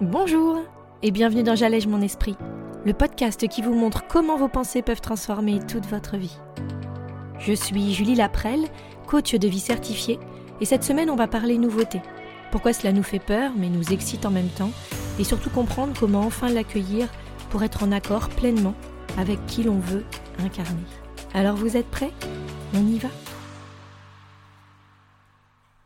Bonjour et bienvenue dans J'allège mon esprit, le podcast qui vous montre comment vos pensées peuvent transformer toute votre vie. Je suis Julie Laprelle, coach de vie certifiée, et cette semaine on va parler nouveauté. Pourquoi cela nous fait peur mais nous excite en même temps, et surtout comprendre comment enfin l'accueillir pour être en accord pleinement avec qui l'on veut incarner. Alors vous êtes prêts? On y va?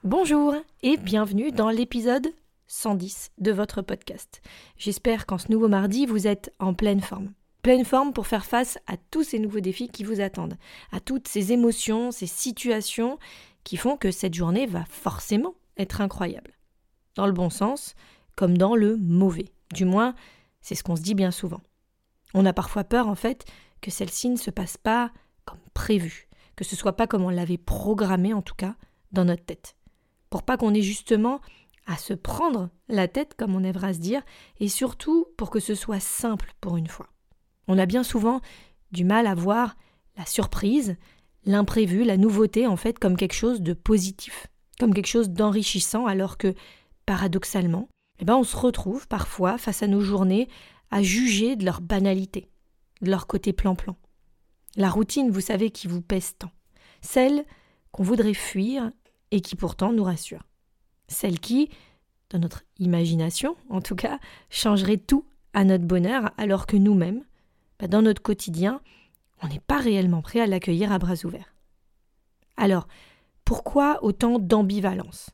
Bonjour et bienvenue dans l'épisode 110 de votre podcast. J'espère qu'en ce nouveau mardi, vous êtes en pleine forme. Pleine forme pour faire face à tous ces nouveaux défis qui vous attendent, à toutes ces émotions, ces situations qui font que cette journée va forcément être incroyable. Dans le bon sens, comme dans le mauvais. Du moins, c'est ce qu'on se dit bien souvent. On a parfois peur, en fait, que celle-ci ne se passe pas comme prévu, que ce soit pas comme on l'avait programmé, en tout cas, dans notre tête. Pour pas qu'on ait justement à se prendre la tête, comme on aimera se dire, et surtout pour que ce soit simple pour une fois. On a bien souvent du mal à voir la surprise, l'imprévu, la nouveauté, en fait, comme quelque chose de positif, comme quelque chose d'enrichissant, alors que, paradoxalement, eh ben, on se retrouve parfois face à nos journées à juger de leur banalité, de leur côté plan-plan. La routine, vous savez, qui vous pèse tant. Celle qu'on voudrait fuir et qui pourtant nous rassure. Celle qui, dans notre imagination en tout cas, changerait tout à notre bonheur, alors que nous-mêmes, bah, dans notre quotidien, on n'est pas réellement prêt à l'accueillir à bras ouverts. Alors, pourquoi autant d'ambivalence?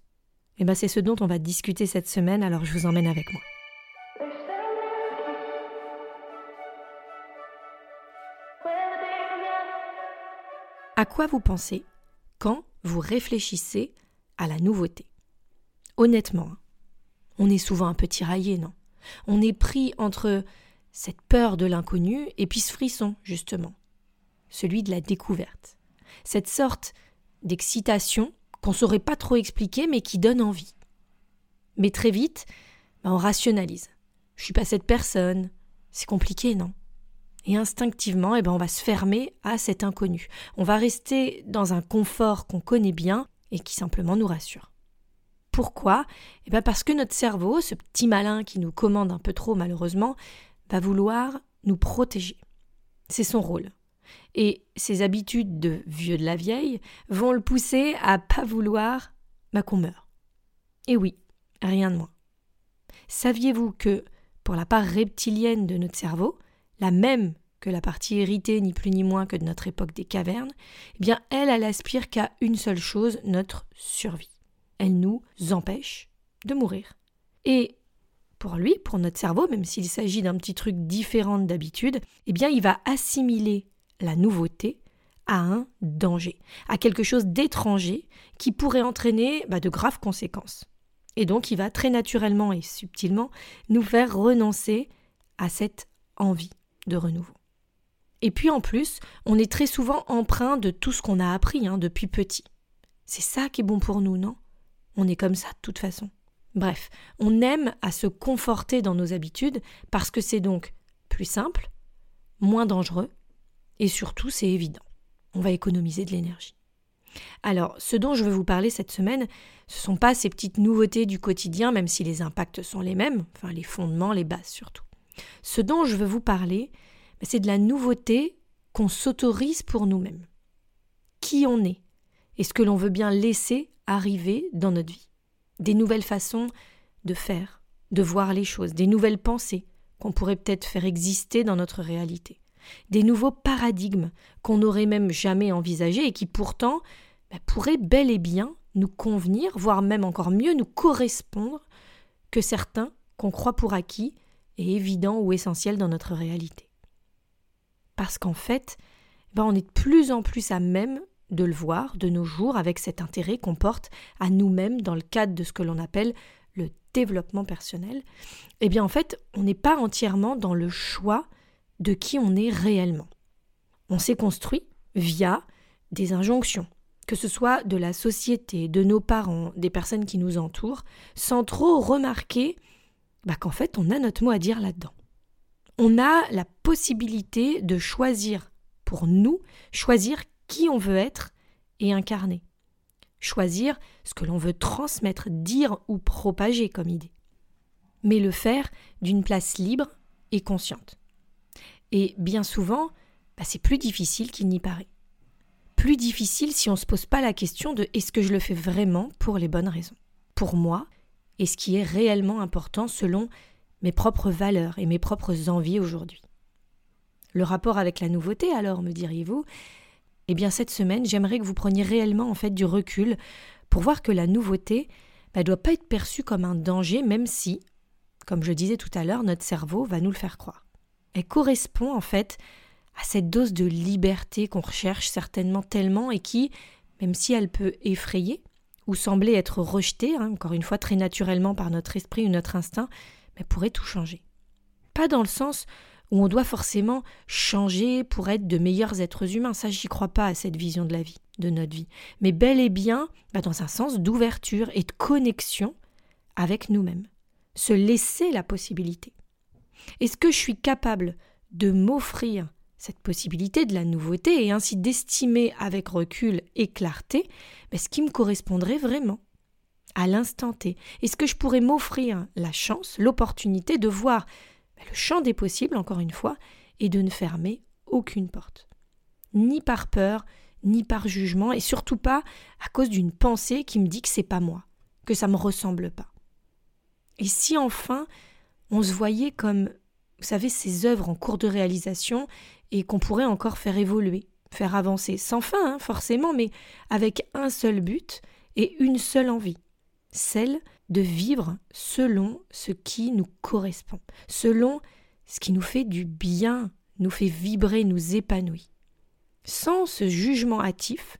Eh bien, c'est ce dont on va discuter cette semaine, alors je vous emmène avec moi. À quoi vous pensez quand vous réfléchissez à la nouveauté? Honnêtement, hein, on est souvent un peu tiraillé, non? On est pris entre cette peur de l'inconnu et puis ce frisson, justement, celui de la découverte. Cette sorte d'excitation qu'on ne saurait pas trop expliquer mais qui donne envie. Mais très vite, ben, on rationalise. Je suis pas cette personne. C'est compliqué, non? Et instinctivement, eh ben, on va se fermer à cet inconnu. On va rester dans un confort qu'on connaît bien et qui simplement nous rassure. Pourquoi Eh bien parce que notre cerveau, ce petit malin qui nous commande un peu trop malheureusement, va vouloir nous protéger. C'est son rôle. Et ses habitudes de vieux de la vieille vont le pousser à pas vouloir bah, qu'on meure. Et oui, rien de moins. Saviez-vous que, pour la part reptilienne de notre cerveau, la même que la partie héritée ni plus ni moins que de notre époque des cavernes, eh bien elle, elle aspire qu'à une seule chose, notre survie elle nous empêche de mourir. Et pour lui, pour notre cerveau, même s'il s'agit d'un petit truc différent d'habitude, eh bien il va assimiler la nouveauté à un danger, à quelque chose d'étranger qui pourrait entraîner bah, de graves conséquences. Et donc il va très naturellement et subtilement nous faire renoncer à cette envie de renouveau. Et puis en plus, on est très souvent empreint de tout ce qu'on a appris hein, depuis petit. C'est ça qui est bon pour nous, non? On est comme ça de toute façon. Bref, on aime à se conforter dans nos habitudes parce que c'est donc plus simple, moins dangereux et surtout c'est évident. On va économiser de l'énergie. Alors, ce dont je veux vous parler cette semaine, ce ne sont pas ces petites nouveautés du quotidien, même si les impacts sont les mêmes, enfin les fondements, les bases surtout. Ce dont je veux vous parler, c'est de la nouveauté qu'on s'autorise pour nous-mêmes. Qui on est? Et ce que l'on veut bien laisser arriver dans notre vie. Des nouvelles façons de faire, de voir les choses, des nouvelles pensées qu'on pourrait peut-être faire exister dans notre réalité, des nouveaux paradigmes qu'on n'aurait même jamais envisagés et qui pourtant bah, pourraient bel et bien nous convenir, voire même encore mieux nous correspondre que certains qu'on croit pour acquis et évidents ou essentiels dans notre réalité. Parce qu'en fait, bah, on est de plus en plus à même de le voir de nos jours avec cet intérêt qu'on porte à nous-mêmes dans le cadre de ce que l'on appelle le développement personnel, eh bien en fait, on n'est pas entièrement dans le choix de qui on est réellement. On s'est construit via des injonctions, que ce soit de la société, de nos parents, des personnes qui nous entourent, sans trop remarquer bah, qu'en fait on a notre mot à dire là-dedans. On a la possibilité de choisir pour nous, choisir qui on veut être et incarner. Choisir ce que l'on veut transmettre, dire ou propager comme idée. mais le faire d'une place libre et consciente. Et bien souvent, bah, c'est plus difficile qu'il n'y paraît. Plus difficile si on ne se pose pas la question de est-ce que je le fais vraiment pour les bonnes raisons Pour moi, et ce qui est réellement important selon mes propres valeurs et mes propres envies aujourd'hui. Le rapport avec la nouveauté, alors, me diriez-vous Eh bien, cette semaine, j'aimerais que vous preniez réellement en fait du recul pour voir que la nouveauté ne bah, doit pas être perçue comme un danger, même si, comme je disais tout à l'heure, notre cerveau va nous le faire croire. Elle correspond en fait à cette dose de liberté qu'on recherche certainement tellement et qui, même si elle peut effrayer ou sembler être rejetée, hein, encore une fois très naturellement par notre esprit ou notre instinct, mais pourrait tout changer. Pas dans le sens où on doit forcément changer pour être de meilleurs êtres humains, ça j'y crois pas à cette vision de la vie, de notre vie, mais bel et bien bah, dans un sens d'ouverture et de connexion avec nous-mêmes, se laisser la possibilité. Est-ce que je suis capable de m'offrir cette possibilité de la nouveauté et ainsi d'estimer avec recul et clarté mais ce qui me correspondrait vraiment à l'instant T? Est-ce que je pourrais m'offrir la chance, l'opportunité de voir le champ des possibles, encore une fois, et de ne fermer aucune porte Ni par peur, ni par jugement, et surtout pas à cause d'une pensée qui me dit que c'est pas moi, que ça me ressemble pas. Et si enfin on se voyait comme, vous savez, ces œuvres en cours de réalisation et qu'on pourrait encore faire évoluer, faire avancer, sans fin, hein, forcément, mais avec un seul but et une seule envie, celle de vivre selon ce qui nous correspond, selon ce qui nous fait du bien, nous fait vibrer, nous épanouit, sans ce jugement hâtif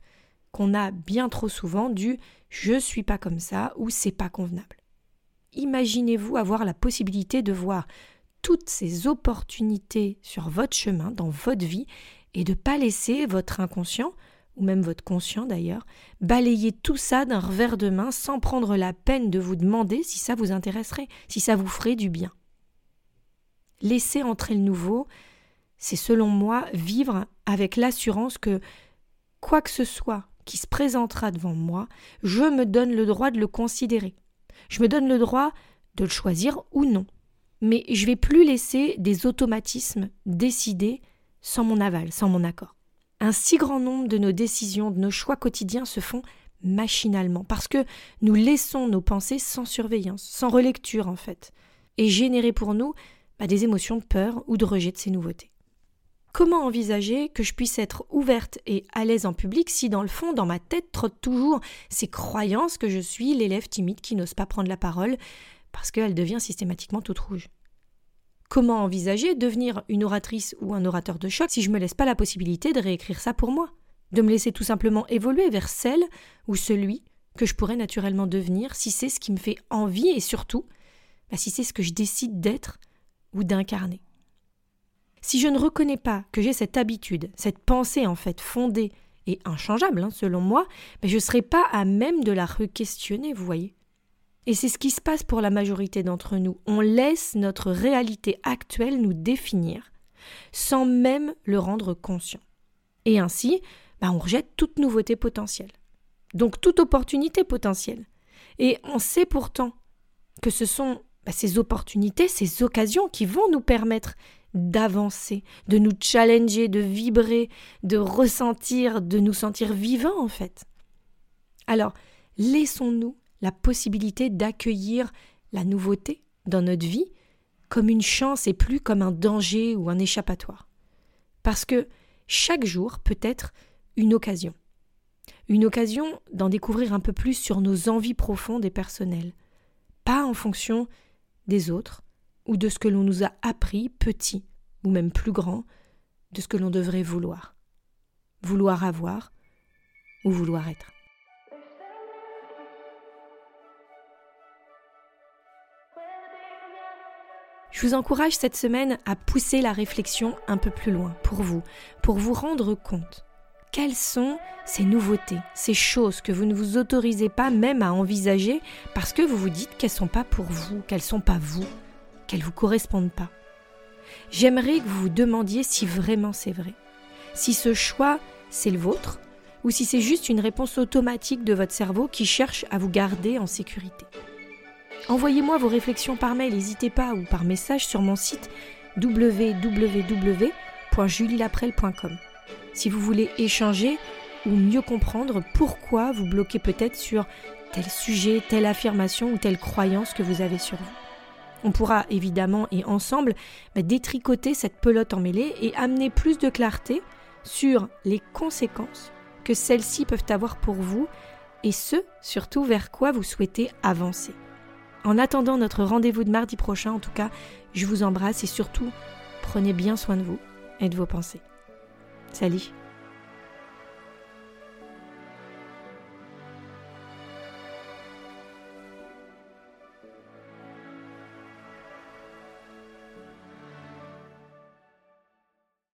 qu'on a bien trop souvent du je suis pas comme ça ou c'est pas convenable. Imaginez-vous avoir la possibilité de voir toutes ces opportunités sur votre chemin, dans votre vie, et de ne pas laisser votre inconscient, ou même votre conscient d'ailleurs, balayer tout ça d'un revers de main sans prendre la peine de vous demander si ça vous intéresserait, si ça vous ferait du bien. Laisser entrer le nouveau, c'est selon moi vivre avec l'assurance que quoi que ce soit qui se présentera devant moi, je me donne le droit de le considérer. Je me donne le droit de le choisir ou non mais je vais plus laisser des automatismes décider sans mon aval, sans mon accord. Un si grand nombre de nos décisions, de nos choix quotidiens se font machinalement, parce que nous laissons nos pensées sans surveillance, sans relecture en fait, et générer pour nous bah, des émotions de peur ou de rejet de ces nouveautés. Comment envisager que je puisse être ouverte et à l'aise en public si dans le fond, dans ma tête, trotte toujours ces croyances que je suis l'élève timide qui n'ose pas prendre la parole, parce qu'elle devient systématiquement toute rouge? Comment envisager devenir une oratrice ou un orateur de choc si je me laisse pas la possibilité de réécrire ça pour moi, de me laisser tout simplement évoluer vers celle ou celui que je pourrais naturellement devenir si c'est ce qui me fait envie et surtout bah, si c'est ce que je décide d'être ou d'incarner. Si je ne reconnais pas que j'ai cette habitude, cette pensée en fait fondée et inchangeable hein, selon moi, bah, je ne serai pas à même de la re-questionner, vous voyez. Et c'est ce qui se passe pour la majorité d'entre nous. On laisse notre réalité actuelle nous définir, sans même le rendre conscient. Et ainsi, bah, on rejette toute nouveauté potentielle. Donc toute opportunité potentielle. Et on sait pourtant que ce sont bah, ces opportunités, ces occasions qui vont nous permettre d'avancer, de nous challenger, de vibrer, de ressentir, de nous sentir vivants en fait. Alors, laissons-nous la possibilité d'accueillir la nouveauté dans notre vie comme une chance et plus comme un danger ou un échappatoire. Parce que chaque jour peut être une occasion. Une occasion d'en découvrir un peu plus sur nos envies profondes et personnelles, pas en fonction des autres ou de ce que l'on nous a appris petit ou même plus grand de ce que l'on devrait vouloir. Vouloir avoir ou vouloir être. Je vous encourage cette semaine à pousser la réflexion un peu plus loin pour vous, pour vous rendre compte. Quelles sont ces nouveautés, ces choses que vous ne vous autorisez pas même à envisager parce que vous vous dites qu'elles ne sont pas pour vous, qu'elles ne sont pas vous, qu'elles ne vous correspondent pas J'aimerais que vous vous demandiez si vraiment c'est vrai. Si ce choix, c'est le vôtre, ou si c'est juste une réponse automatique de votre cerveau qui cherche à vous garder en sécurité. Envoyez-moi vos réflexions par mail, n'hésitez pas, ou par message sur mon site www.julielaprel.com. Si vous voulez échanger ou mieux comprendre pourquoi vous bloquez peut-être sur tel sujet, telle affirmation ou telle croyance que vous avez sur vous. On pourra évidemment et ensemble bah, détricoter cette pelote emmêlée et amener plus de clarté sur les conséquences que celles-ci peuvent avoir pour vous et ce, surtout vers quoi vous souhaitez avancer. En attendant notre rendez-vous de mardi prochain, en tout cas, je vous embrasse et surtout, prenez bien soin de vous et de vos pensées. Salut